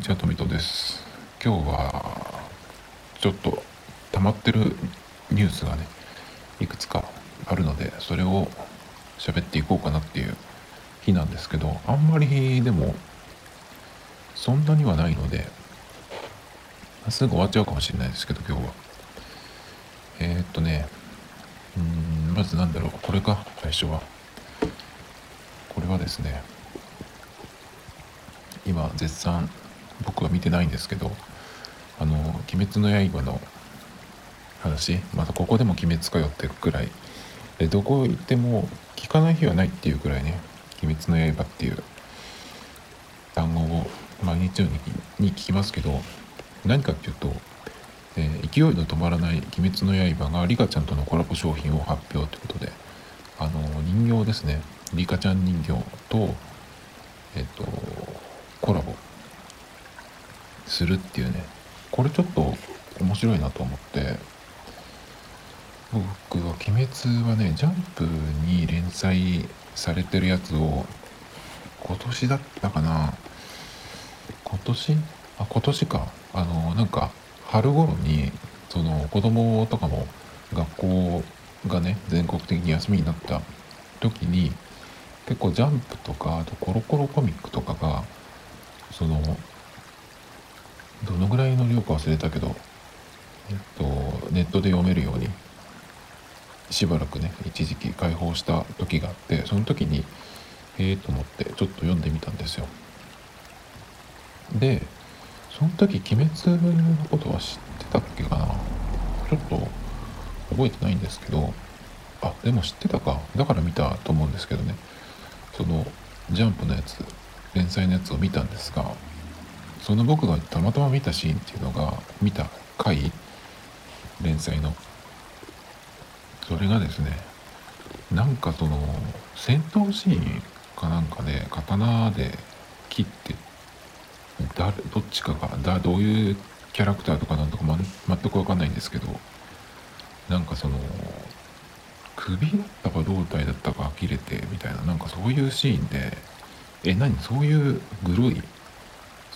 にちは、とみとです。今日は、ちょっと溜まってるニュースがね、いくつかあるので、それを喋っていこうかなっていう日なんですけど、あんまりでも、そんなにはないので、すぐ終わっちゃうかもしれないですけど、今日は。えー、っとね、うん、まずなんだろう、これか、最初は。これはですね、今絶賛僕は見てないんですけどあの「鬼滅の刃」の話またここでも「鬼滅」かよってくらい。でどこ行っても聞かない日はないっていうくらいね「鬼滅の刃」っていう単語を毎日のように聞きますけど何かっていうと、えー、勢いの止まらない「鬼滅の刃」がリカちゃんとのコラボ商品を発表ということであの人形ですね。リカちゃん人形とえっとコラボするっていうね。これちょっと面白いなと思って。僕は「鬼滅」はねジャンプに連載されてるやつを今年だったかな。今年？あ今年か。あのなんか春頃にその子供とかも学校がね全国的に休みになった時に結構ジャンプとかあとコロコロコミックとかがそのどのぐらいの量か忘れたけど、えっと、ネットで読めるようにしばらくね一時期開放した時があってその時にええー、と思ってちょっと読んでみたんですよ。でその時鬼滅のことは知ってたっけかな？ちょっと覚えてないんですけどあでも知ってたか。だから見たと思うんですけどね。そのジャンプのやつ連載のやつを見たんですがその僕がたまたま見たシーンっていうのが見た回連載の。それがですねなんかその戦闘シーンかなんかで刀で切って誰どっちかがだどういうキャラクターとかなんとか、ま、全く分かんないんですけどなんかその首だったか胴体だったか切れてみたいななんかそういうシーンでえ何？そういうグロい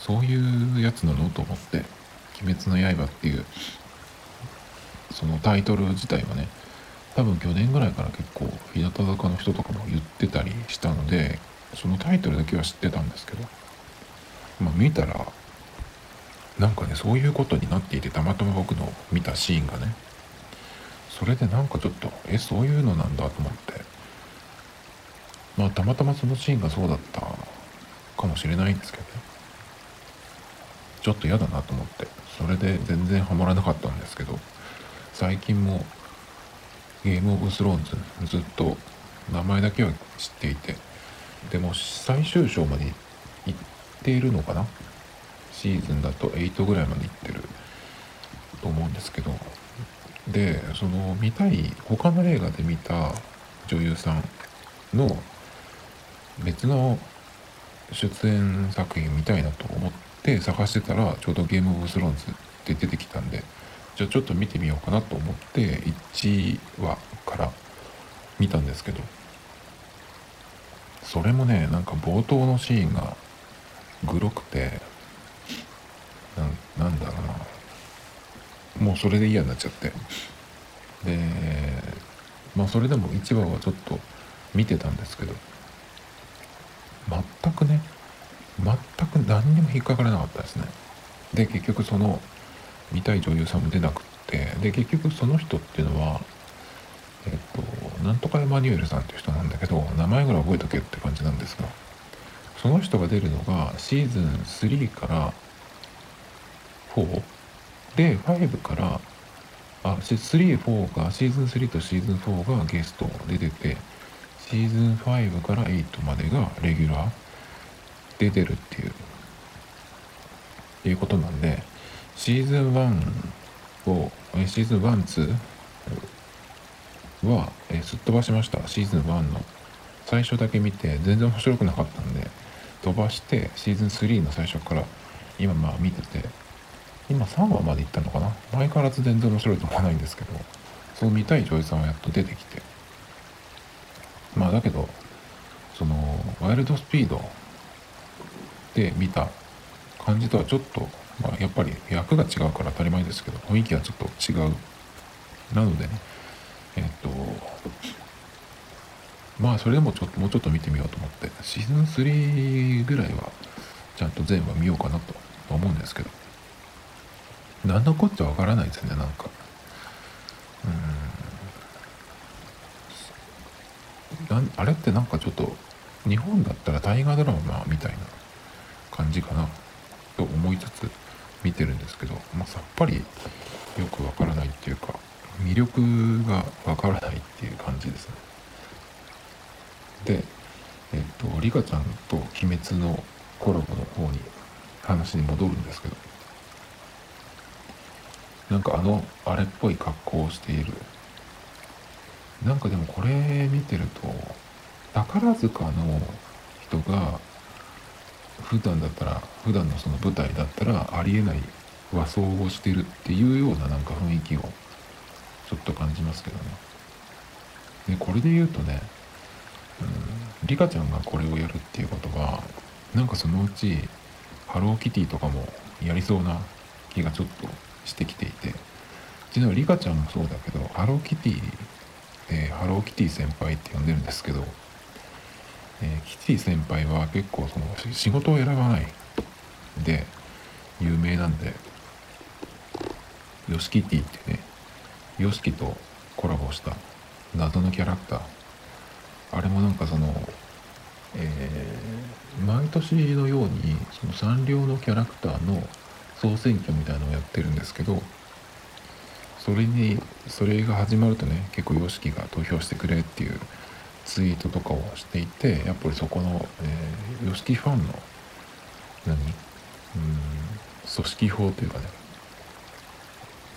そういうやつなの？と思って「鬼滅の刃」っていう。そのタイトル自体はね。多分去年ぐらいから結構日向坂の人とかも言ってたりしたのでそのタイトルだけは知ってたんですけど。まあ見たらなんかねそういうことになっていてたまたま僕の見たシーンがね。それでなんかちょっとえそういうのなんだと思って。まあたまたまそのシーンがそうだったかもしれないんですけどね。ちょっと嫌だなと思ってそれで全然ハマらなかったんですけど最近もゲームオブスローンズずっと名前だけは知っていてでも最終章まで行っているのかな？シーズンだと8ぐらいまで行ってると思うんですけどでその見たい他の映画で見た女優さんの別の出演作品見たいなと思って探してたらちょうどゲームオブスローンズって出てきたんでじゃあちょっと見てみようかなと思って1話から見たんですけどそれもねなんか冒頭のシーンがグロくてなんだろうな。もうそれで嫌になっちゃって。でまあそれでも1話はちょっと見てたんですけど全くね全く何にも引っかからなかったですね。で結局その見たい女優さんも出なくってで結局その人っていうのはえっとなんとかエマニュエルさんっていう人なんだけど名前ぐらい覚えとけって感じなんですがその人が出るのがシーズン3から4で5からあ34がシーズン3とシーズン4がゲストで出てシーズン5から8までがレギュラーで出るっていういうことなんでシーズン1をシーズン12は、えすっ飛ばしました。シーズン1の。最初だけ見て全然面白くなかったんで飛ばしてシーズン3の最初から今まあ見てて今3話まで行ったのかな。前からず全然面白いと思わないんですけどそう見たい女優さんはやっと出てきて。まあだけどそのワイルドスピードで見た感じとはちょっと、まあ、やっぱり役が違うから当たり前ですけど雰囲気はちょっと違う。なのでねえっとまあそれでもちょっともうちょっと見てみようと思ってシーズン3ぐらいはちゃんと全話見ようかなと思うんですけど。何のこっちゃわからないですねなんか。うんあれってなんかちょっと日本だったら大河ドラマみたいな感じかなと思いつつ見てるんですけど、まあ、さっぱりよくわからないっていうか魅力がわからないっていう感じですね。でえっとリカちゃんと「鬼滅」のコラボの方に話に戻るんですけどなんかあのあれっぽい格好をしている。なんかでもこれ見てると宝塚の人が普段だったら普段のその舞台だったらありえない和装をしてるっていうようななんか雰囲気をちょっと感じますけどね。でこれで言うとねうんリカちゃんがこれをやるっていうことはなんかそのうちハローキティとかもやりそうな気がちょっとしてきていて。実はリカちゃんもそうだけどハローキティでハローキティ先輩って呼んでるんですけど、えー、キティ先輩は結構その仕事を選ばない。で有名なんでヨシキティってねヨシキとコラボした謎のキャラクター。あれもなんかそのえー、毎年のようにそのサンリオのキャラクターの総選挙みたいなのをやってるんですけどそれにそれが始まるとね結構 YOSHIKI が投票してくれっていうツイートとかをしていてやっぱりそこの、YOSHIKI ファンの何？うん組織法というかね。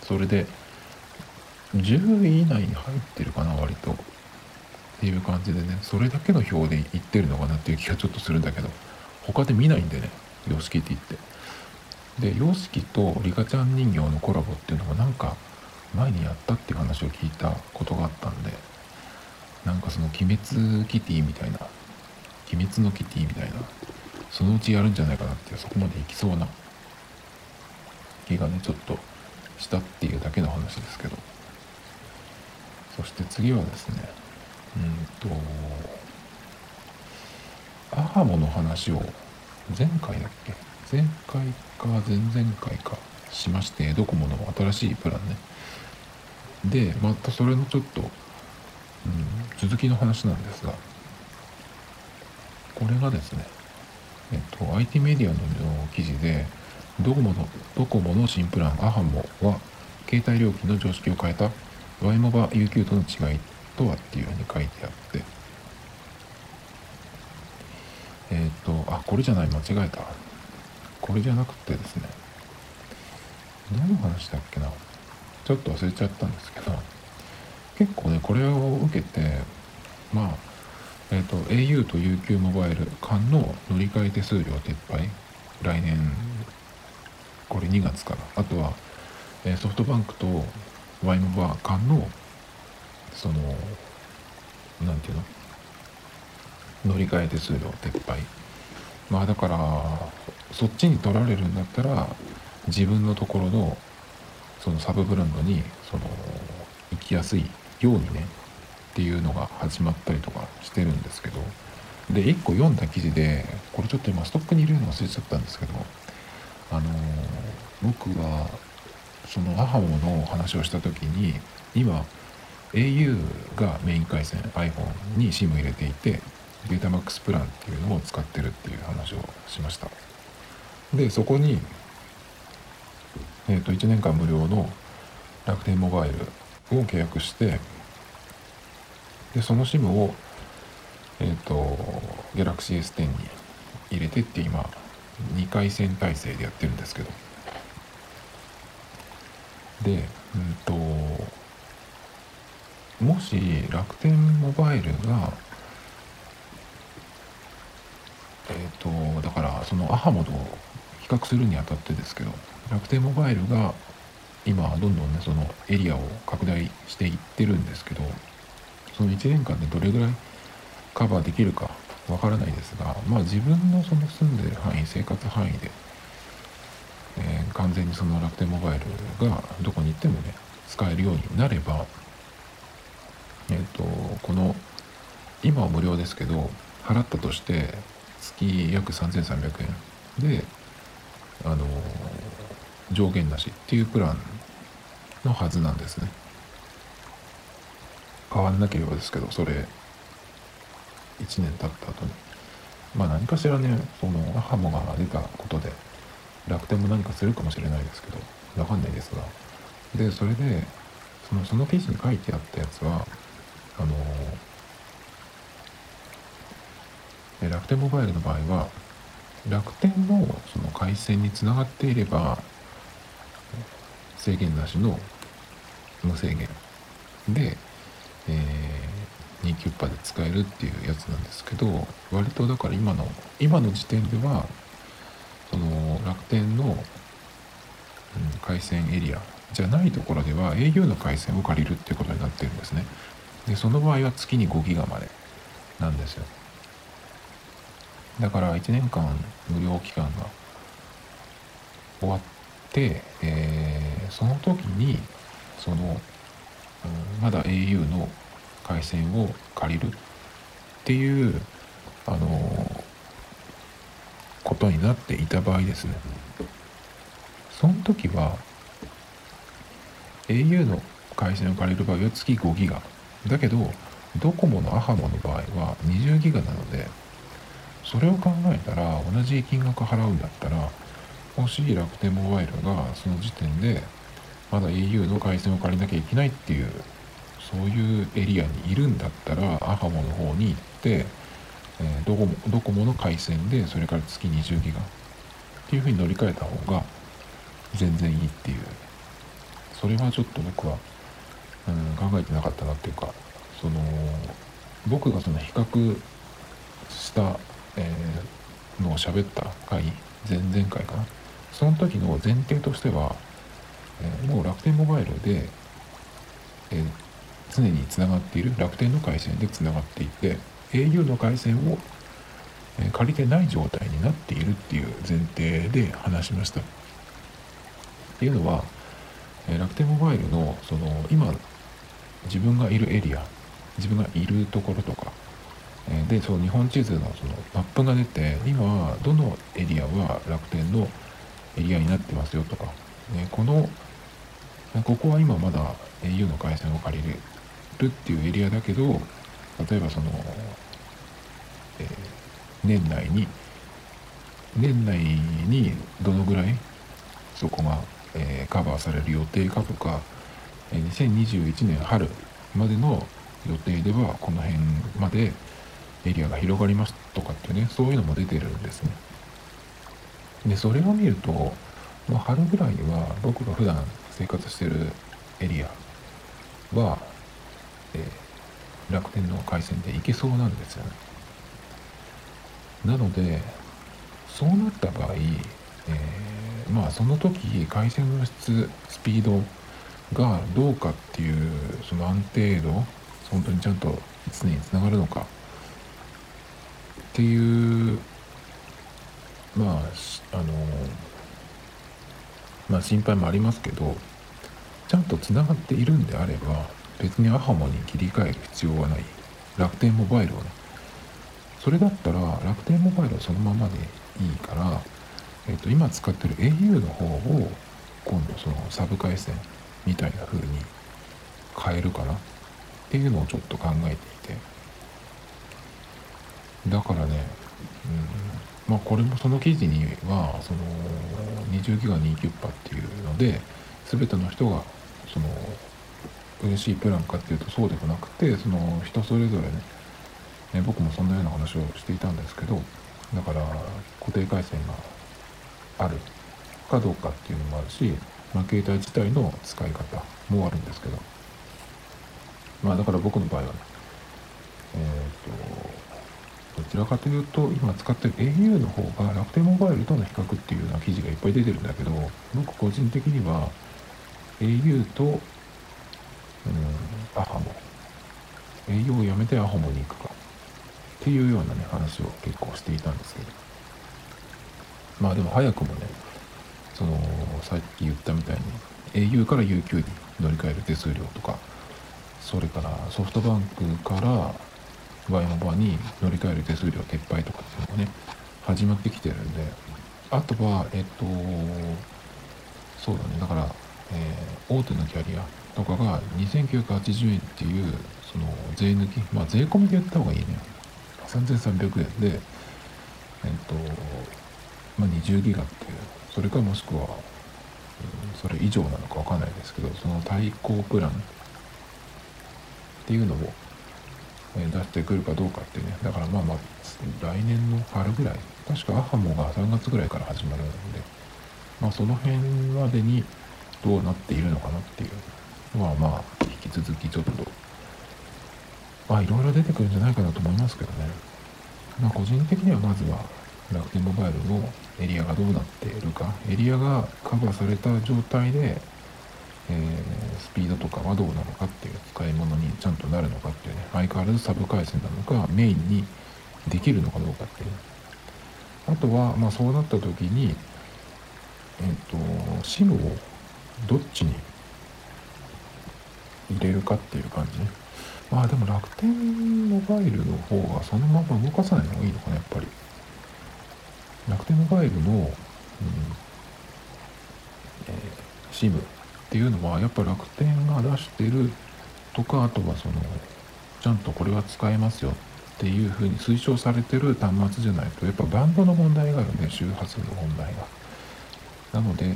それで10位以内に入ってるかな割と。っていう感じでね。それだけの表で言ってるのかなっていう気がちょっとするんだけど。他で見ないんでね YOSHIKI って言って。で YOSHIKI とリカちゃん人形のコラボっていうのもなんか前にやったっていう話を聞いたことがあったんで。なんかその鬼滅キティみたいな鬼滅のキティみたいなそのうちやるんじゃないかなってそこまでいきそうな気がねちょっとしたっていうだけの話ですけど。そして次はですねうんとアハモの話を前回だっけ？前回か前々回かしましてドコモの新しいプランね。でまたそれのちょっと、うん、続きの話なんですがこれがですねえっと IT メディアの記事でドコモのドコモの新プランアハモは携帯料金の常識を変えた Y モバ UQ との違いとはっていうふうに書いてあってえっ、とあこれじゃない間違えた。これじゃなくてですね何の話だっけな。ちょっと忘れちゃったんですけど結構ねこれを受けてまあえっ、ー、と au と UQ モバイル間の乗り換え手数料撤廃。来年これ2月から。あとは、えソフトバンクと Y モバ間のその何て言うの？乗り換え手数料撤廃。まあだからそっちに取られるんだったら自分のところのそのサブブランドにその行きやすいようにねっていうのが始まったりとかしてるんですけどで1個読んだ記事でこれちょっと今ストックに入れるの忘れちゃったんですけどあの僕はその母モの話をした時に今 au がメイン回線 iPhone に SIM 入れていてデータマックスプランっていうのを使ってるっていう話をしました。でそこに、えー、と1年間無料の楽天モバイルを契約してでその SIM をえっ、ー、と Galaxy S10 に入れてって今2回線体制でやってるんですけど。でうんともし楽天モバイルがえっ、ー、とだからそのアハモと比較するにあたってですけど楽天モバイルが今どんどんねそのエリアを拡大していってるんですけどその1年間でどれぐらいカバーできるかわからないですがまあ自分のその住んでる範囲生活範囲でえー、完全にその楽天モバイルがどこに行ってもね使えるようになればえっ、ー、とこの今は無料ですけど払ったとして月約3300円であの上限なしっていうプランのはずなんですね。変わんなければですけどそれ1年経った後に。まあ何かしらねそのハモが出たことで楽天も何かするかもしれないですけどわかんないですが。でそれでそのその記事に書いてあったやつはあの楽天モバイルの場合は楽天のその回線につながっていれば制限なしの無制限。で、えー、2キュッパで使えるっていうやつなんですけど割とだから今の今の時点ではその楽天の、うん、回線エリアじゃないところでは au の回線を借りるっていうことになってるんですね。でその場合は月に5ギガまでなんですよ。だから1年間無料期間が終わって、え、その時にその、うん、まだ au の回線を借りるっていうあのー、ことになっていた場合ですね。その時は au の回線を借りる場合は月5ギガ。だけどドコモのアハモの場合は20ギガなのでそれを考えたら同じ金額払うんだったらもしい楽天モバイルがその時点でまだ au の回線を借りなきゃいけないっていうそういうエリアにいるんだったらアハモの方に行って、えー、ドコモドコモの回線でそれから月20ギガっていうふうに乗り換えた方が全然いいっていう。それはちょっと僕は、うん、考えてなかったなっていうかその僕がその比較したえー、のを喋った回前々回かな。その時の前提としては、え、もう楽天モバイルで、え、常につながっている楽天の回線でつながっていて au の回線を、借りてない状態になっているっていう前提で話しました。っていうのは、楽天モバイルのその今自分がいるエリア自分がいるところとかでその日本地図のそのマップが出て今どのエリアは楽天のエリアになってますよとか、ね、このここは今まだ au の回線を借りれるっていうエリアだけど例えばその、えー、年内に年内にどのぐらいそこが、えー、カバーされる予定かとか2021年春までの予定ではこの辺までエリアが広がりますとかっていうねそういうのも出てるんですね。でそれを見るともう春ぐらいには僕が普段生活してるエリアは、えー、楽天の回線で行けそうなんですよね。なのでそうなった場合、えー、まあその時回線の質スピードがどうかっていうその安定度本当にちゃんと常につながるのか。っていうまああのまあ心配もありますけどちゃんとつながっているんであれば別にアハモに切り替える必要はない。楽天モバイルをね。それだったら楽天モバイルはそのままでいいから、えー、と今使ってる au の方を今度そのサブ回線みたいな風に変えるかな。っていうのをちょっと考えていて。だからね、うん、まあこれもその記事にはその20ギガ2キュッパっていうので全ての人がその嬉しいプランかっていうとそうでもなくてその人それぞれねね僕もそんなような話をしていたんですけどだから固定回線があるかどうかっていうのもあるし、まあ、携帯自体の使い方もあるんですけど。まあだから僕の場合はねえっ、ー、とどちらかというと今使ってる au の方が楽天モバイルとの比較っていうような記事がいっぱい出てるんだけど僕個人的には au と、うん、アハモ。au をやめてアハモに行くかっていうようなね話を結構していたんですけど。まあでも早くもねそのさっき言ったみたいに au から UQ に乗り換える手数料とかそれからソフトバンクからワイモバに乗り換える手数料撤廃とかっていうのがね始まってきてるんであとはえっとそうだね。だから、えー、大手のキャリアとかが2980円っていうその税抜きまあ税込みで言った方がいいね3300円でえっとまあ20ギガっていう。それかもしくは、うん、それ以上なのか分かんないですけどその対抗プランっていうのを出してくるかどうかってね。だからまあまあ来年の春ぐらい確かアハモが3月ぐらいから始まるのでまあその辺までにどうなっているのかなっていうのはまあ引き続きちょっとまあいろいろ出てくるんじゃないかなと思いますけどね。まあ個人的にはまずは楽天モバイルのエリアがどうなっているか。エリアがカバーされた状態でえ、スピードとかはどうなのかっていう使い物にちゃんとなるのかっていうね相変わらずサブ回線なのかメインにできるのかどうかっていう。あとはまあそうなった時にえっ、ー、と SIM をどっちに入れるかっていう感じまあでも楽天モバイルの方がそのまま動かさないのがいいのかなやっぱり。楽天モバイルの、うんえー、SIM っていうのはやっぱ楽天が出してるとかあとはそのちゃんとこれは使えますよっていうふうに推奨されてる端末じゃないとやっぱバンドの問題があるね周波数の問題が。なので、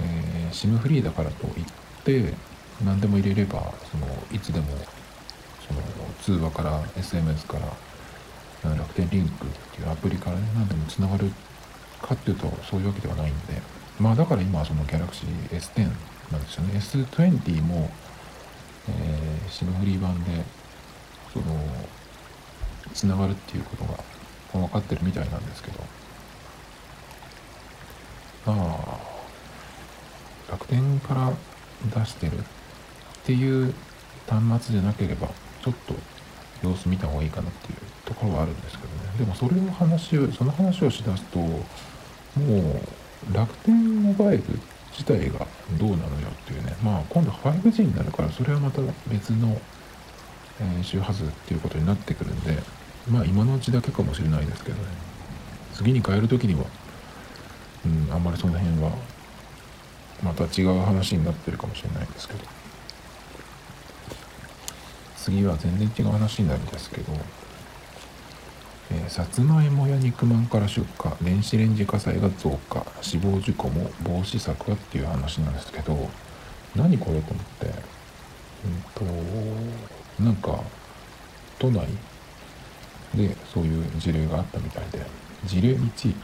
えー、SIM フリーだからといって何でも入れればそのいつでもその通話から SMS から楽天リンクっていうアプリからね何でもつながるかっていうとそういうわけではないんで。まあだから今はその Galaxy S10 なんですよね。S20 も、えー、シムフリー版でそのつながるっていうことが分かってるみたいなんですけど。まあ楽天から出してるっていう端末じゃなければちょっと様子見た方がいいかなっていうところはあるんですけどね。でもそれの話をその話をしだすともう楽天モバイル自体がどうなのよっていうね。まあ今度 5G になるからそれはまた別の、え、周波数っていうことになってくるんでまあ今のうちだけかもしれないですけどね。次に変える時にはうんあんまりその辺はまた違う話になってるかもしれないですけど。次は全然違う話になるんですけどえー、さつまいもや肉まんから出火電子レンジ火災が増加死亡事故も防止策はっていう話なんですけど何これと思ってうんとなんか都内でそういう事例があったみたいで事例1っ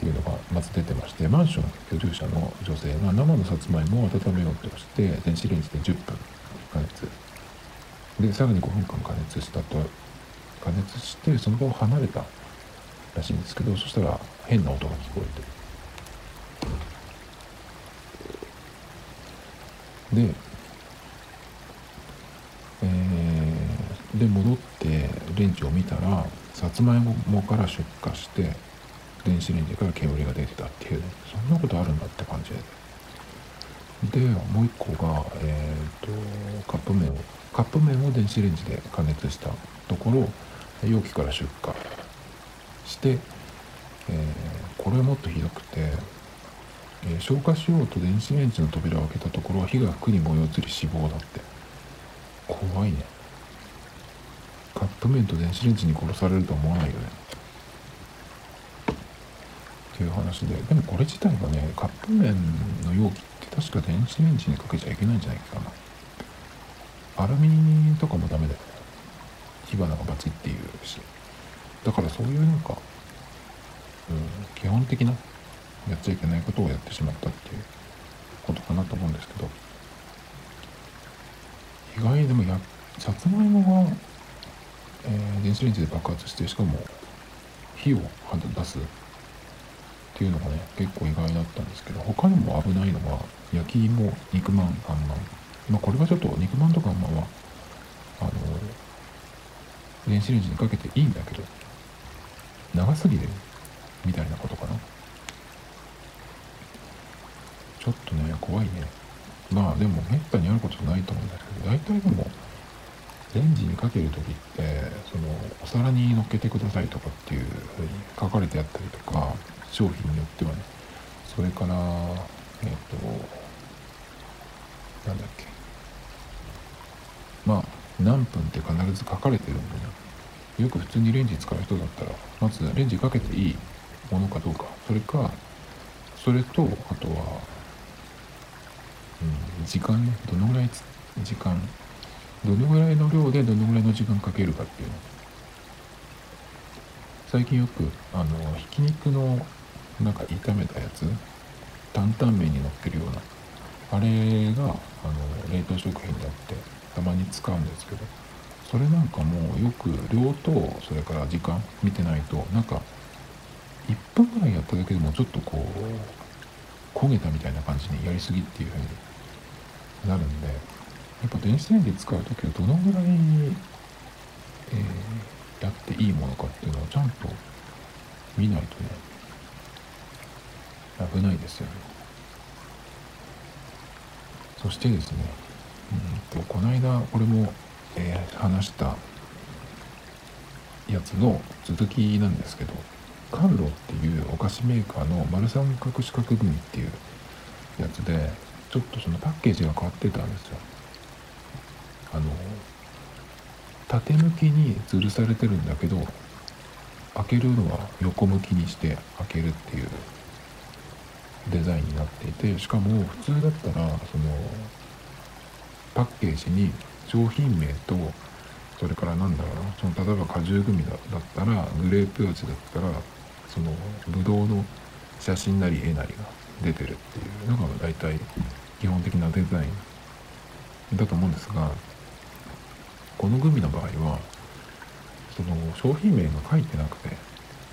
ていうのがまず出てましてマンション居住者の女性が生のさつまいもを温めようとして電子レンジで10分加熱。でさらに5分間加熱したと加熱してその場を離れたらしいんですけどそしたら変な音が聞こえて。で、えー、で戻ってレンジを見たらさつまいもから出火して電子レンジから煙が出てたっていうそんなことあるんだって感じで。でもう一個が、えー、とカップ麺をカップ麺を電子レンジで加熱したところ容器から出火して、えー、これはもっとひどくて、えー、消火しようと電子レンジの扉を開けたところは火が服に燃え移り死亡だって。怖いね。カップ麺と電子レンジに殺されると思わないよね。っていう話ででもこれ自体がねカップ麺の容器って確か電子レンジにかけちゃいけないんじゃないかな。アルミとかもダメだよ。火花がバチっていうし。だからそういうなんか、うん、基本的なやっちゃいけないことをやってしまったっていうことかなと思うんですけど。意外にでもやさつまいもが、えー、電子レンジで爆発してしかも火を出すっていうのがね結構意外だったんですけど他にも危ないのは焼き芋肉まんあんまん。まあこれはちょっと肉まんとかあんまんはあの電子レンジにかけていいんだけど長すぎるみたいなことかな。ちょっとね怖いね。まあでもめったにあることないと思うんですけど大体でもレンジにかける時ってそのお皿に乗っけてくださいとかっていうふうに書かれてあったりとか商品によってはね。それからえっ、となんだっけ。まあ何分って必ず書かれてるんでねよく普通にレンジ使う人だったらまずレンジかけていいものかどうか。それかそれとあとは、うん、時間ね。どのぐらい時間。どのぐらいの量でどのぐらいの時間かけるかっていうの。最近よくあのひき肉のなんか炒めたやつ。担々麺に乗っけるような。あれがあの冷凍食品であって。たまに使うんですけどそれなんかもうよく量とそれから時間見てないとなんか1分ぐらいやっただけでもちょっとこう焦げたみたいな感じにやりすぎっていう風になるんでやっぱ電子レンジ使う時はどのぐらい、えー、やっていいものかっていうのをちゃんと見ないとね危ないですよね。そしてですねうんとこの間これも、えー、話したやつの続きなんですけどカンロっていうお菓子メーカーの丸三角四角組っていうやつでちょっとそのパッケージが変わってたんですよ。あの縦向きに吊るされてるんだけど開けるのは横向きにして開けるっていうデザインになっていてしかも普通だったらそのパッケージに商品名とそれからなんだろうなその例えば果汁グミだったらグレープ味だったらそのブドウの写真なり絵なりが出てるっていうのが大体基本的なデザインだと思うんですがこのグミの場合はその商品名が書いてなくて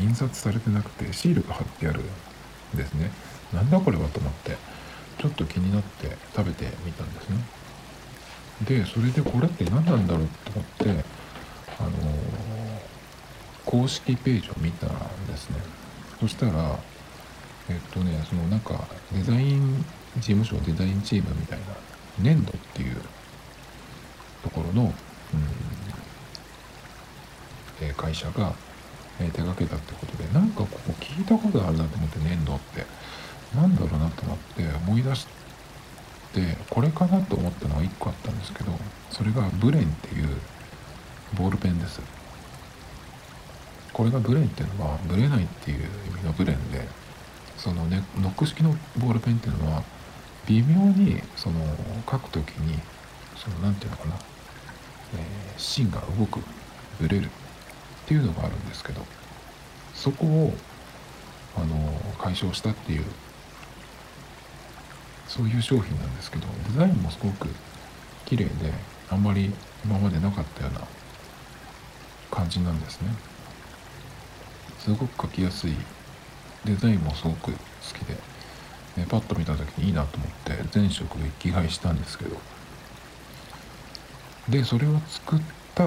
印刷されてなくてシールが貼ってあるんですね。なんだこれはと思ってちょっと気になって食べてみたんですね。でそれでこれって何なんだろうと思ってあの、公式ページを見たんですね。そしたらえっとねそのなんかデザイン事務所デザインチームみたいな粘土っていうところのえ会社が、え手掛けたってことでなんかここ聞いたことあるなと思って粘土って。なんだろうなと思って思い出してこれかなと思ったのが1個あったんですけどそれがブレンっていうボールペンです。これがブレンっていうのはブレないっていう意味のブレンでそのねノック式のボールペンっていうのは微妙にその書くときにその何て言うのかなえー、芯が動くブレるっていうのがあるんですけどそこをあの解消したっていうそういう商品なんですけどデザインもすごく綺麗であんまり今までなかったような感じなんですね。すごく描きやすい。デザインもすごく好きで、ね、パッと見た時にいいなと思って全色一気買いしたんですけど。でそれを作った、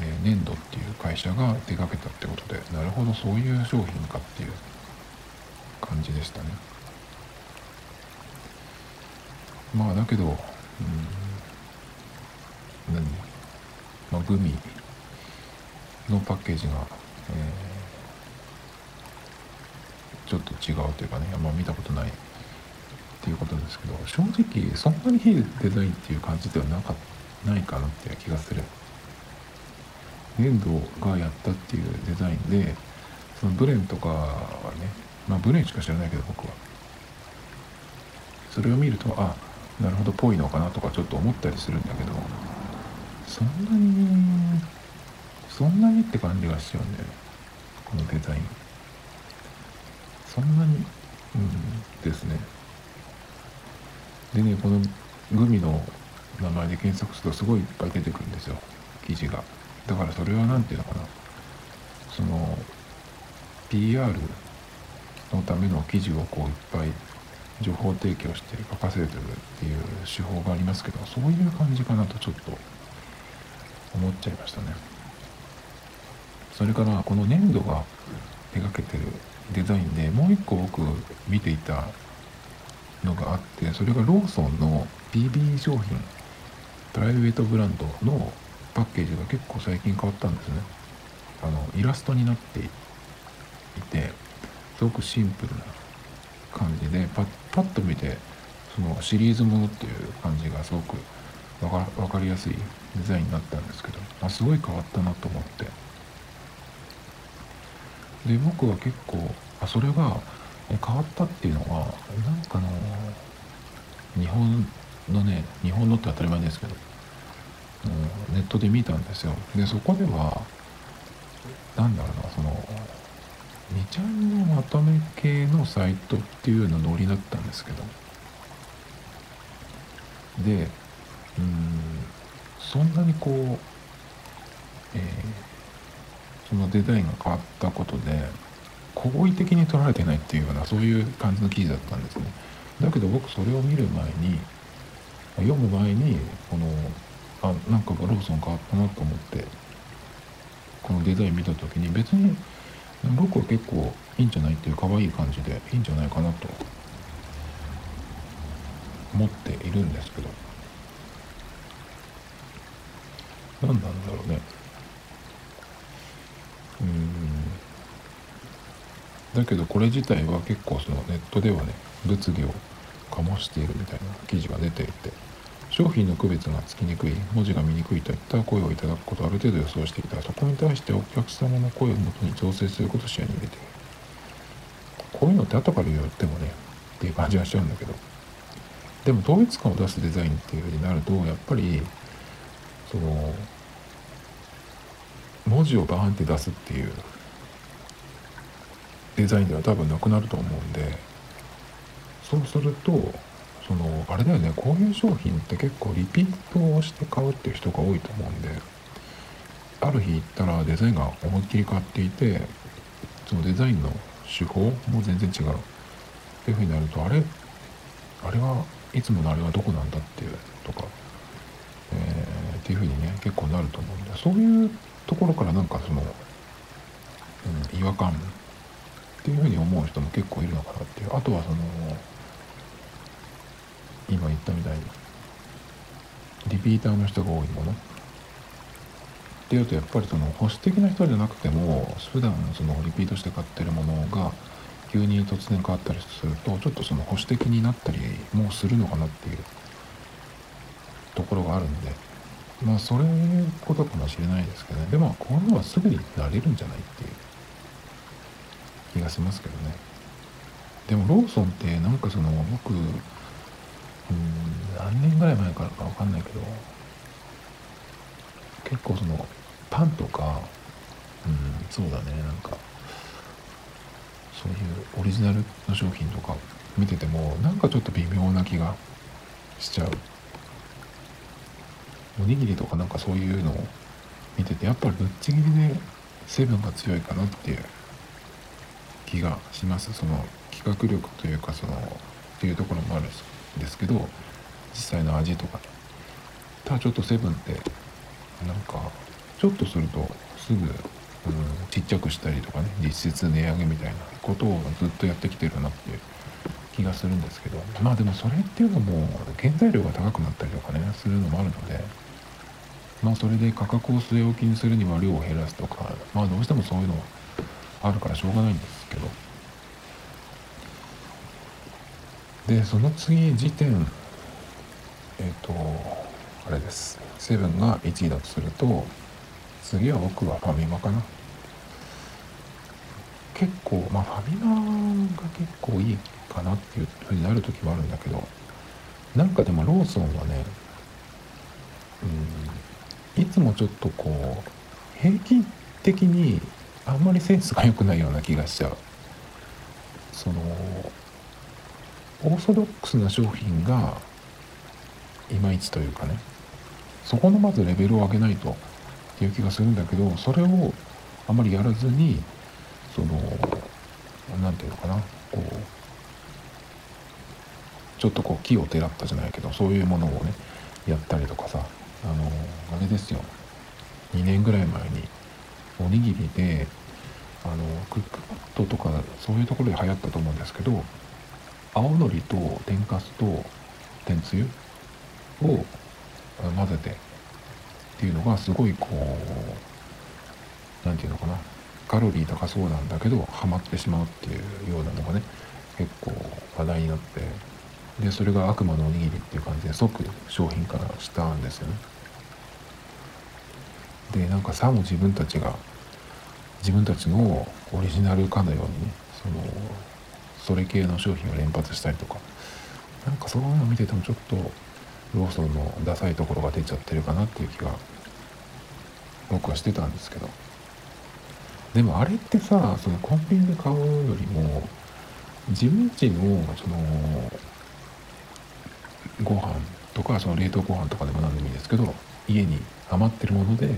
え、粘土っていう会社が手がけたってことでなるほどそういう商品かっていう感じでしたね。まあだけどうん。何？まあグミ。のパッケージが、えー、ちょっと違うというかねあんま見たことない。っていうことですけど正直そんなにいいデザインっていう感じではなかないかなっていう気がする。粘土がやったっていうデザインでそのブレンとかはねまあブレンしか知らないけど僕は。それを見るとあなるほどっぽいのかなとかちょっと思ったりするんだけどそんなにそんなにって感じがしちゃうんだよこのデザイン。そんなにうんですね。でねこのグミの名前で検索するとすごいいっぱい出てくるんですよ記事が。だからそれは何て言うのかなその PR のための記事をこういっぱい情報提供して書かせてるっていう手法がありますけどそういう感じかなとちょっと思っちゃいましたね。それからこの粘土が手がけてるデザインでもう一個僕見ていたのがあってそれがローソンの PB 商品プライベートブランドのパッケージが結構最近変わったんですね。あのイラストになっていてすごくシンプルな感じでパッパッと見てそのシリーズものっていう感じがすごく分か分かりやすいデザインになったんですけど、あ、すごい変わったなと思って。で僕は結構あそれが変わったっていうのはなんかの日本のね日本のって当たり前ですけどネットで見たんですよ。でそこではなんだろうなその2ちゃんのまとめ系のサイトっていうのノリだったんですけど。でうんそんなにこう、えー、そのデザインが変わったことで好意的に取られてないっていうようなそういう感じの記事だったんですね。だけど僕それを見る前に読む前にこのあなんかローソン変わったなと思ってこのデザイン見た時に別に僕は結構いいんじゃないっていう可愛い感じでいいんじゃないかなと思っているんですけど。何なんだろうね。うん。だけどこれ自体は結構そのネットではね物議を醸しているみたいな記事が出ていて。商品の区別がつきにくい文字が見にくいといった声をいただくことをある程度予想していたらそこに対してお客様の声をもとに調整することを視野に入れてこういうのって後から言ってもねっていう感じがしちゃうんだけど。でも統一感を出すデザインっていう風になるとやっぱりその文字をバーンって出すっていうデザインでは多分なくなると思うんでそうするとそのあれだよねこういう商品って結構リピートをして買うっていう人が多いと思うんである日行ったらデザインが思いっきり変わっていてそのデザインの手法も全然違う。っていうふうになるとあれあれはいつものあれはどこなんだっていうとか、えー、っていうふうにね結構なると思うんでそういうところからなんかその、うん、違和感っていうふうに思う人も結構いるのかなっていう。あとはその今言ったみたいに。リピーターの人が多いものっていうとやっぱりその保守的な人じゃなくても普段そのリピートして買ってるものが急に突然変わったりするとちょっとその保守的になったりもするのかなっていうところがあるんで。まあそれことかもしれないですけどね。でもこういうのはすぐになれるんじゃないっていう気がしますけどね。でもローソンってなんかその僕うん何年ぐらい前からか分かんないけど結構そのパンとかうんそうだねなんかそういうオリジナルの商品とか見ててもなんかちょっと微妙な気がしちゃう。おにぎりとかなんかそういうのを見ててやっぱりぶっちぎりで成分が強いかなっていう気がします。その企画力というかそのっていうところもあるんですけど実際の味とか。ただちょっとセブンってなんかちょっとするとすぐ、うん、ちっちゃくしたりとかね実質値上げみたいなことをずっとやってきてるなっていう気がするんですけど。まあでもそれっていうのも原材料が高くなったりとかねするのもあるので。まあそれで価格を据え置きにするには量を減らすとかまあどうしてもそういうのはあるからしょうがないんですけど。でその次時点えっ、ー、とあれです。セブンが1位だとすると次は僕はファミマかな。結構まあファミマが結構いいかなっていうふうになる時もあるんだけどなんかでもローソンはねうんいつもちょっとこう平均的にあんまりセンスが良くないような気がしちゃう。そのオーソドックスな商品がいまいちというかねそこのまずレベルを上げないとっていう気がするんだけどそれをあまりやらずにその何て言うのかなこうちょっとこう木をてらったじゃないけどそういうものをねやったりとかさあのあれですよ。2年ぐらい前におにぎりであのクックパッドとかそういうところで流行ったと思うんですけど青のりと天かすと天つゆを混ぜてっていうのがすごいこう何て言うのかな。カロリー高そうなんだけどハマってしまうっていうようなのがね結構話題になってでそれが悪魔のおにぎりっていう感じで即商品化したんですよね。でなんかさも自分たちが自分たちのオリジナルかのようにねそのそれ系の商品を連発したりとか。なんかそういうの見ててもちょっとローソンのダサいところが出ちゃってるかなっていう気が僕はしてたんですけど。でもあれってさそのコンビニで買うよりも自分家のそのご飯とかその冷凍ご飯とかでも何でもいいですけど家に余ってるもので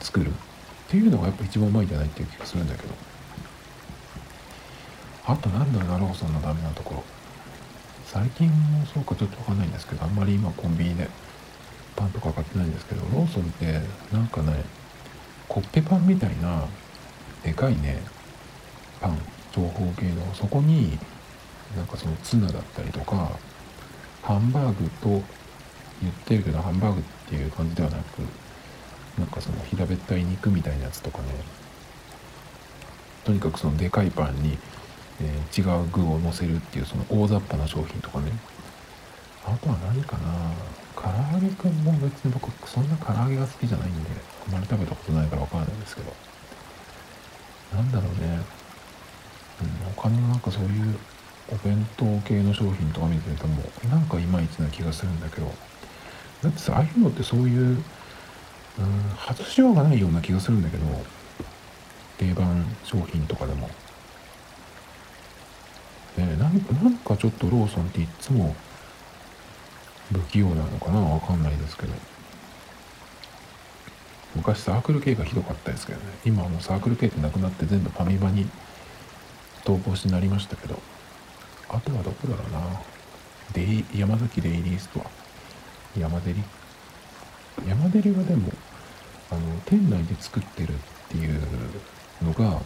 作るっていうのがやっぱ一番うまいんじゃないっていう気がするんだけど。あとなんだろうなローソンのダメなところ。最近もそうかちょっとわかんないんですけどあんまり今コンビニでパンとか買ってないんですけどローソンってなんかねコッペパンみたいなでかいねパン長方形のそこになんかそのツナだったりとかハンバーグと言ってるけどハンバーグっていう感じではなくなんかその平べったい肉みたいなやつとかね。とにかくそのでかいパンに、えー、違う具を乗せるっていうその大雑把な商品とかね。あとは何かな。唐揚げくんも別に僕そんな唐揚げが好きじゃないんであんまり食べたことないからわからないんですけど。なんだろうね、うん、他のなんかそういうお弁当系の商品とか見てるともうなんかいまいちな気がするんだけど。だってさああいうのってそういう、うん、外しようがないような気がするんだけど。定番商品とかでも。ねなんなんかちょっとローソンっていっつも不器用なのかなわかんないですけど。昔サークル系がひどかったですけどね。今はもうサークル系ってなくなって全部ファミマに投稿しになりましたけど。あとはどこだろうな。デイ山崎デイリーストア。山デリ。山デリはでもあの店内で作ってるっていうのが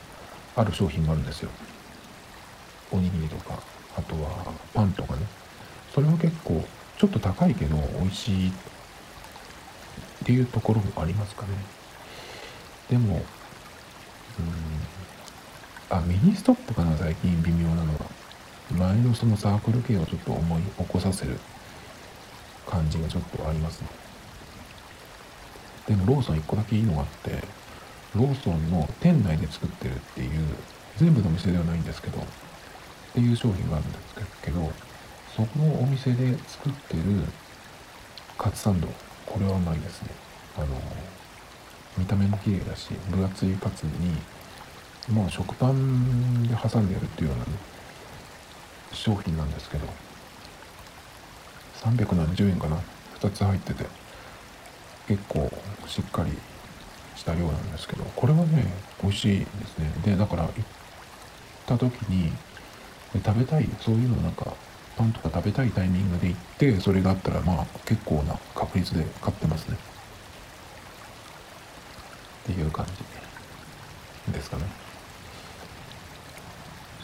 ある商品があるんですよ。おにぎりとかあとはパンとかね。それは結構ちょっと高いけど美味しいっていうところもありますかね。でもうんあミニストップかな最近微妙なのは。前のそのサークル K をちょっと思い起こさせる感じがちょっとありますね。でもローソン1個だけいいのがあってローソンの店内で作ってるっていう全部の店ではないんですけどっていう商品があるんですけどそこのお店で作ってるカツサンドこれはうまいですね。あの見た目も綺麗だし分厚いカツにまあ食パンで挟んでやるっていうようなね商品なんですけど3何十円かな？2つ入ってて結構しっかりした量なんですけどこれはね美味しいですね。でだから行った時に食べたいそういうのなんかパンとか食べたいタイミングで行ってそれがあったらまあ結構な確率で買ってますね。っていう感じですかね。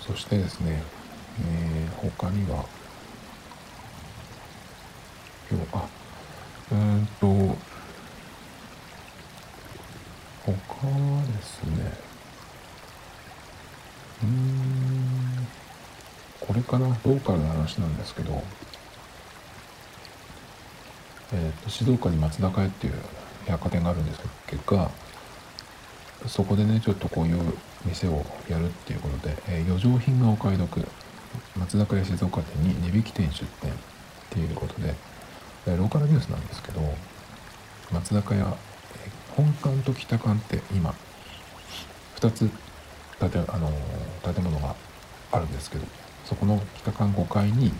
そしてですねえー、他には今日あうんと他はですねうん。これかな？ローカルの話なんですけどえーと、静岡に松坂屋っていう百貨店があるんですけどそこでねちょっとこういう店をやるっていうことで、えー、余剰品がお買い得。松坂屋静岡店に値引き店出店っていうことで、えローカルニュースなんですけど松坂屋本館と北館って今2つ建あの建物があるんですけどそこの北館5階に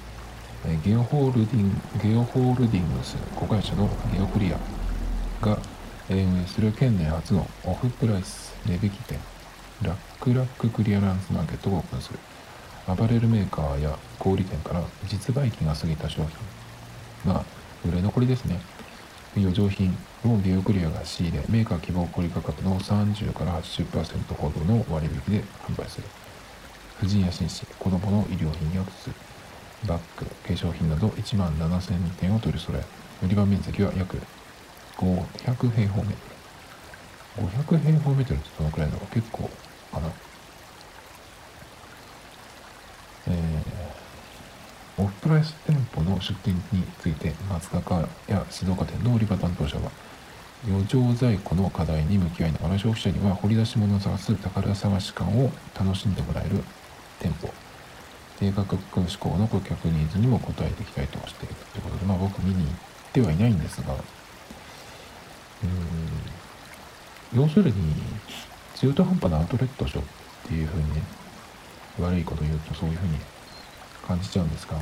えゲオホールディングゲオホールディングス子会社のゲオクリアが運営する県内初のオフプライス値引き店ラックラッククリアランスマーケットをオープンする。アパレルメーカーや小売店から実売期が過ぎた商品が売れ残りですね。余剰品をゲオクリアが仕入れメーカー希望小売価格の30から80%ほどの割引で販売する。婦人や紳士子供の衣料品や靴バッグ化粧品など1万7000点を取り揃え売り場面積は約500平方メートル。500平方メートルってどのくらいだろう？結構かな。えー、オフプライス店舗の出店について松坂や静岡店の売り場担当者は余剰在庫の課題に向き合いながら消費者には掘り出し物を探す宝探し感を楽しんでもらえる店舗低価格志向の顧客ニーズにも応えていきたいとしているということで、まあ、僕見に行ってはいないんですがうん。要するに中途半端なアウトレットショーっていうふうにね悪いこと言うとそういうふうに感じちゃうんですが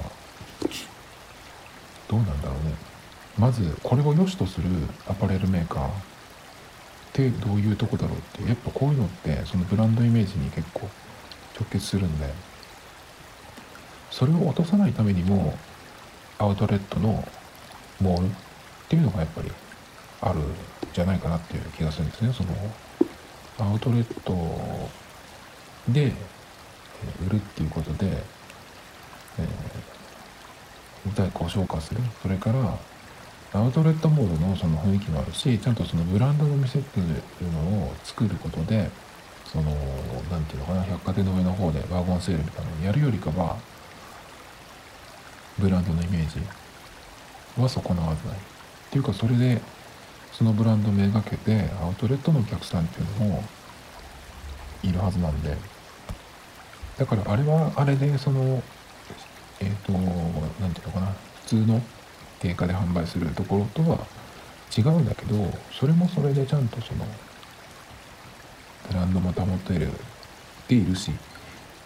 どうなんだろうね。まずこれを良しとするアパレルメーカーってどういうとこだろうってやっぱこういうのってそのブランドイメージに結構直結するんでそれを落とさないためにもアウトレットのモールっていうのがやっぱりあるんじゃないかなっていう気がするんですね。そのアウトレットで売るっていうことで、えー、在庫を消化する。それからアウトレットモードのその雰囲気もあるしちゃんとそのブランドの店っていうのを作ることでその何て言うのかな百貨店の上の方でワゴンセールみたいなのをやるよりかはブランドのイメージは損なわずない。っていうかそれでそのブランドめがけてアウトレットのお客さんっていうのもいるはずなんで。だからあれはあれでそのえっ、ー、と何て言うのかな普通の定価で販売するところとは違うんだけどそれもそれでちゃんとそのブランドも保てるっているしっ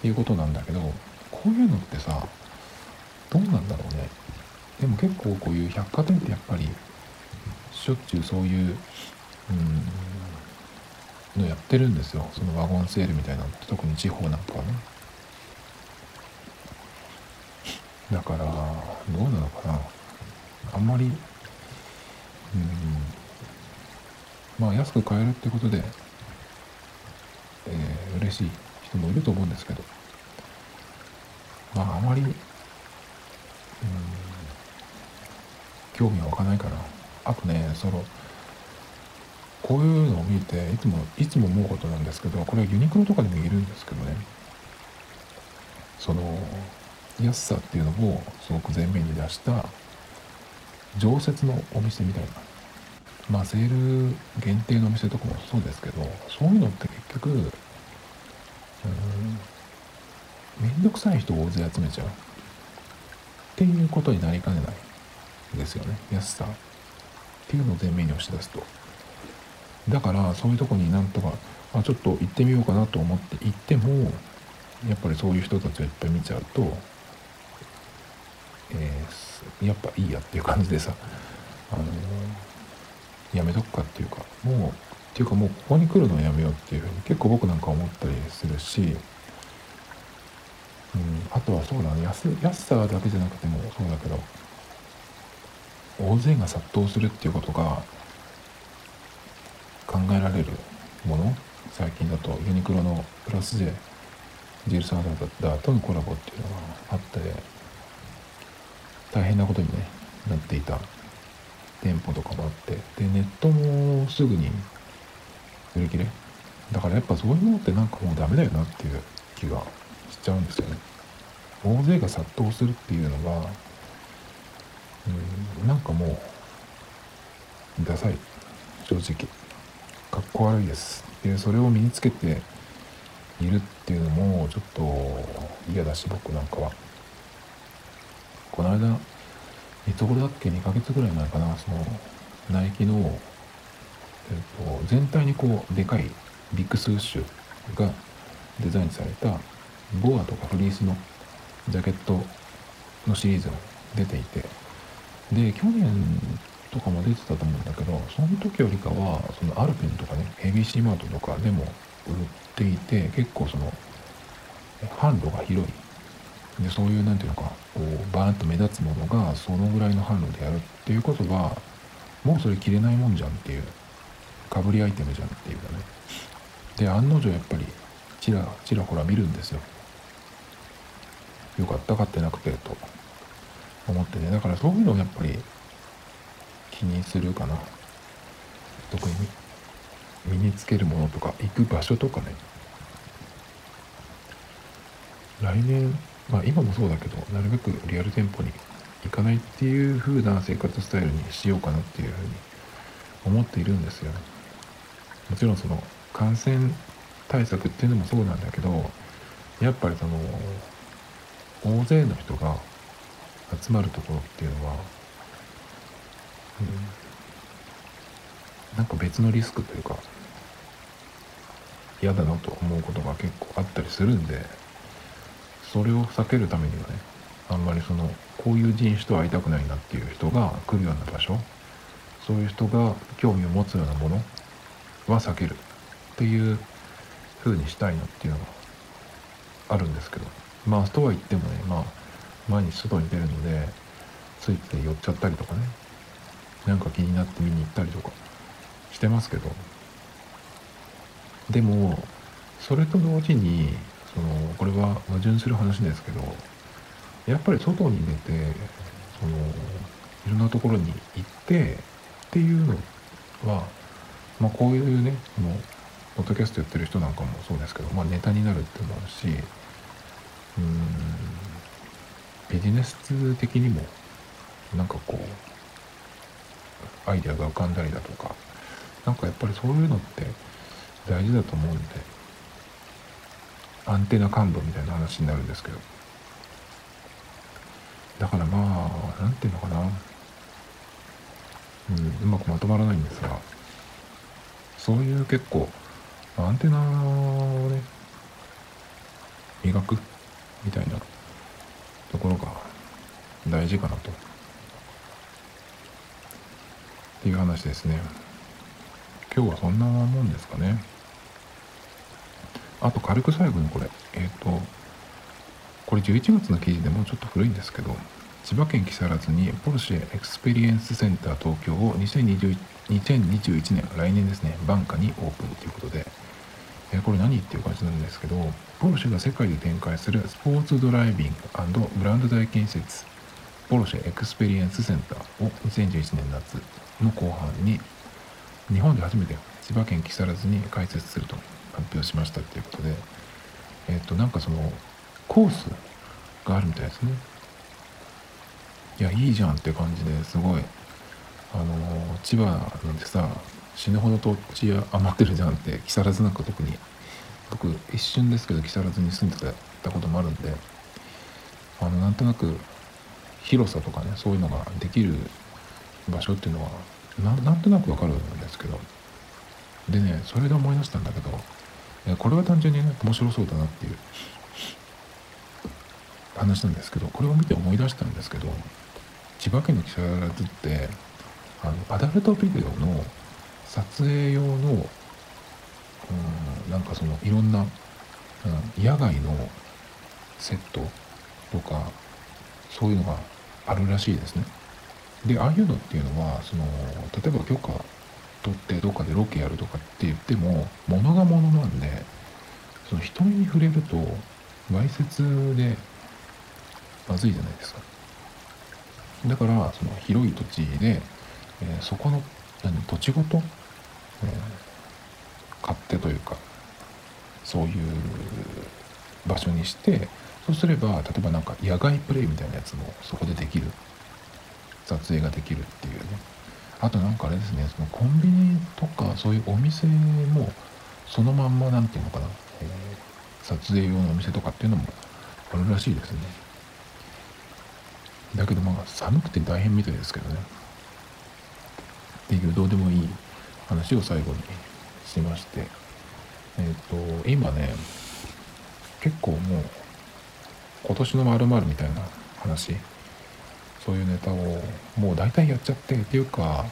ていうことなんだけどこういうのってさどうなんだろうね。でも結構こういう百貨店ってやっぱりしょっちゅうそういううんのやってるんですよ。そのワゴンセールみたいなのって特に地方なんかはね。だからどうなのかな。あんまりうんまあ安く買えるってことで、しい人もいると思うんですけど。まああまりうん興味は湧かないかなあとねそのこういうのを見ていつもいつも思うことなんですけどこれはユニクロとかでも言えるんですけどね。その安さっていうのをすごく前面に出した常設のお店みたいな。まあセール限定のお店とかもそうですけどそういうのって結局うん。面倒くさい人を大勢集めちゃう。っていうことになりかねない。ですよね。安さ。っていうのを前面に押し出すと。だからそういうとこになんとかあちょっと行ってみようかなと思って行ってもやっぱりそういう人たちをいっぱい見ちゃうとえー、やっぱいいやっていう感じでさ、あの、やめとくかっていうかもうっていうかもうここに来るのはやめようっていうふうに結構僕なんか思ったりするし、うん、あとはそうだね安安さだけじゃなくてもそうだけど大勢が殺到するっていうことが考えられるもの？最近だとユニクロのプラス J ジルサーダーとのコラボっていうのがあって大変なことに、ね、なっていた店舗とかもあってでネットもすぐに売り切れだからやっぱそういうものってなんかもうダメだよなっていう気がしちゃうんですよね。大勢が殺到するっていうのがうんなんかもうダサい。正直。かっこ悪いです。でそれを身につけているっていうのもちょっと嫌だし僕なんかは。この間いつ頃だっけ？2ヶ月ぐらい前かな。そのナイキの、えっと、全体にこうでかいビッグスウッシュがデザインされたボアとかフリースのジャケットのシリーズが出ていてで去年とかも出てたと思うんだけどその時よりかはそのアルペンとかね ABC マートとかでも売っていて結構その販路が広い。でそういう何て言うのかこうバーンと目立つものがそのぐらいの販路でやるっていうことはもうそれ着れないもんじゃんっていうかぶりアイテムじゃんっていうかねで案の定やっぱりちらちらほら見るんですよ。よかった買ってなくてと。思ってね。だからそういうのをやっぱり気にするかな。特に身につけるものとか行く場所とかね。来年まあ今もそうだけどなるべくリアル店舗に行かないっていう風な生活スタイルにしようかなっていうふうに思っているんですよ。ねもちろんその感染対策っていうのもそうなんだけどやっぱりその大勢の人が集まるところっていうのは、うん、なんか別のリスクというか嫌だなと思うことが結構あったりするんでそれを避けるためにはねあんまりそのこういう人種と会いたくないなっていう人が来るような場所そういう人が興味を持つようなものは避ける。っていう風にしたいなっていうのがあるんですけど。まあとは言ってもねまあ毎日外に出るのでついつい寄っちゃったりとかね。なんか気になって見に行ったりとか。してますけど。でもそれと同時にそのこれは矛盾する話ですけどやっぱり外に出てそのいろんなところに行ってっていうのは、まあ、こういうねそのポッドキャストやってる人なんかもそうですけど、まあ、ネタになるっていうのもあるしうんビジネス的にもなんかこうアイデアが浮かんだりだとかなんかやっぱりそういうのって大事だと思うんでアンテナ感度みたいな話になるんですけど。だからまあ何て言うのかな。うんうまくまとまらないんですがそういう結構アンテナをね磨くみたいなところが大事かなと。っていう話ですね。今日はそんなもんですかね。あと軽く最後にこれ。えっ、ー、とこれ11月の記事でもうちょっと古いんですけど千葉県木更津にポルシェエクスペリエンスセンター東京を2021 2021年来年ですねバンカにオープンということで、えこれ何っていう感じなんですけどポルシェが世界で展開するスポーツドライビングブランド体験施設ポルシェエクスペリエンスセンターを2011年夏の後半に日本で初めて千葉県木更津に開設すると発表しましたということでえっ、となんかそのコースがあるみたいですね。いやいいじゃんって感じですごい。あの千葉なんてさ死ぬほど土地余ってるじゃんって木更津なんか特に。僕一瞬ですけど木更津に住んでたこともあるんで。あのなんとなく広さとかねそういうのができる場所っていうのはなんとなくわかるんですけど。でねそれで思い出したんだけどこれは単純にね面白そうだなっていう話なんですけどこれを見て思い出したんですけど千葉県の木更津ってあのアダルトビデオの撮影用のうんなんかそのいろんな、うん、野外のセットとかそういうのがあるらしいですね。でああいうのっていうのはその例えば許可取ってどっかでロケやるとかって言っても物が物なんでその人に触れるとわいせつでまずいじゃないですか。だからその広い土地で、えー、そこの何土地ごと、えー、勝手というかそういう場所にしてそうすれば例えばなんか野外プレイみたいなやつもそこでできる。撮影ができるっていうね。あとなんかあれですねそのコンビニとかそういうお店もそのまんま何て言うのかな、えー、撮影用のお店とかっていうのもあるらしいですね。だけどまあ寒くて大変みたいですけどね。っていうどうでもいい話を最後にしまして。えっ、と今ね結構もう今年のまるみたいな話。そういうネタをもう大体やっちゃってっていうか、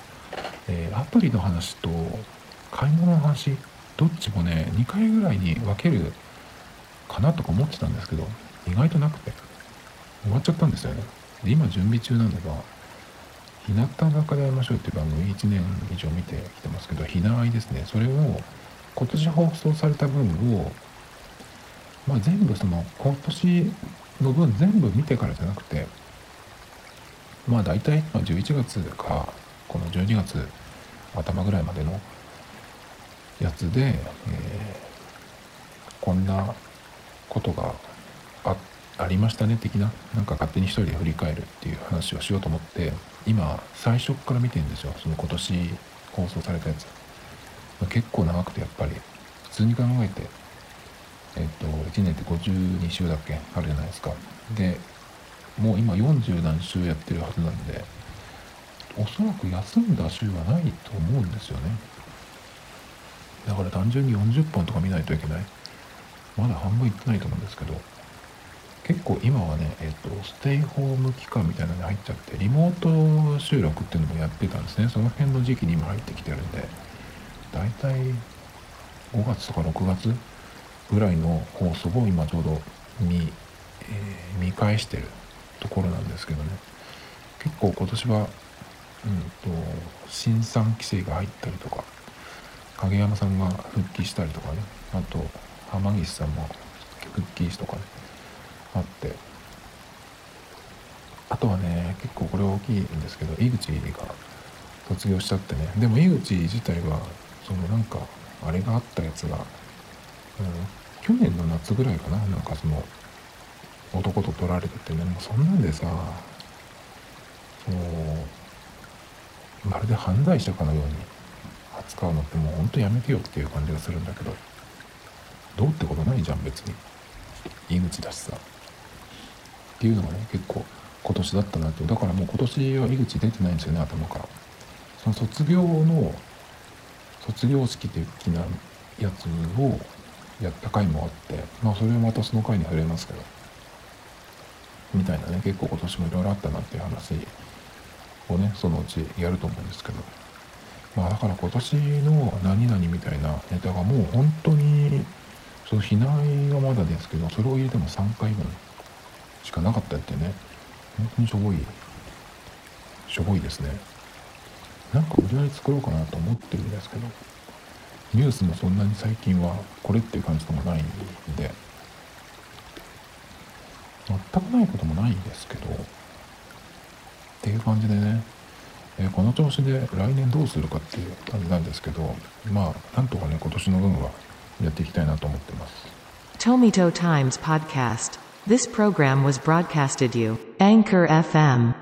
えー、アプリの話と買い物の話。どっちもね2回ぐらいに分けるかなとか思ってたんですけど意外となくて。終わっちゃったんですよね。で今準備中なのが「日向坂で会いましょう」っていう番組1年以上見てきてますけど「ひなあい」ですね。それを今年放送された分を、まあ、全部その今年の分全部見てからじゃなくてまあ大体11月かこの12月頭ぐらいまでのやつで、えー、こんなことがありましたね的な。なんか勝手に一人で振り返るっていう話をしようと思って今最初から見てるんですよ。その今年放送されたやつ。結構長くてやっぱり。普通に考えてえっと1年って52週だっけ？あるじゃないですか。でもう今40何週やってるはずなんでおそらく休んだ週はないと思うんですよね。だから単純に40本とか見ないといけない。まだ半分いってないと思うんですけど。結構今はね、えっと、ステイホーム期間みたいなのに入っちゃってリモート収録っていうのもやってたんですね。その辺の時期に今入ってきてるんで大体5月とか6月ぐらいの放送を今ちょうど見,、えー、見返してるところなんですけどね。結構今年は、うんと、新産規制が入ったりとか影山さんが復帰したりとかね。あと浜岸さんも復帰とかね。あって。あとはね結構これ大きいんですけど井口が卒業しちゃってね。でも井口自体はそのなんかあれがあったやつが、うん、去年の夏ぐらいかな。なんかその男と取られててね。もうそんなんでさそのまるで犯罪者かのように扱うのってもうほんとやめてよっていう感じがするんだけどどうってことないじゃん別に。井口だしさ。っていうのがね結構今年だったなってだからもう今年は井口出てないんですよね頭から。その卒業の卒業式的なやつをやった回もあってまあそれはまたその回に触れますけど。みたいなね結構今年もいろいろあったなっていう話をねそのうちやると思うんですけど。まあだから今年の何々みたいなネタがもう本当にその避難はまだですけどそれを入れても3回分しかなかったってね。本当にしょぼい。しょぼいですね。なんか無理やり作ろうかなと思ってるんですけど。ニュースもそんなに最近はこれっていう感じでもないんで。全くないこともないんですけど。っていう感じでね、え、この調子で来年どうするかっていう感じなんですけど。まあなんとかね今年の分はやっていきたいなと思ってます。This program was broadcasted you. Anchor FM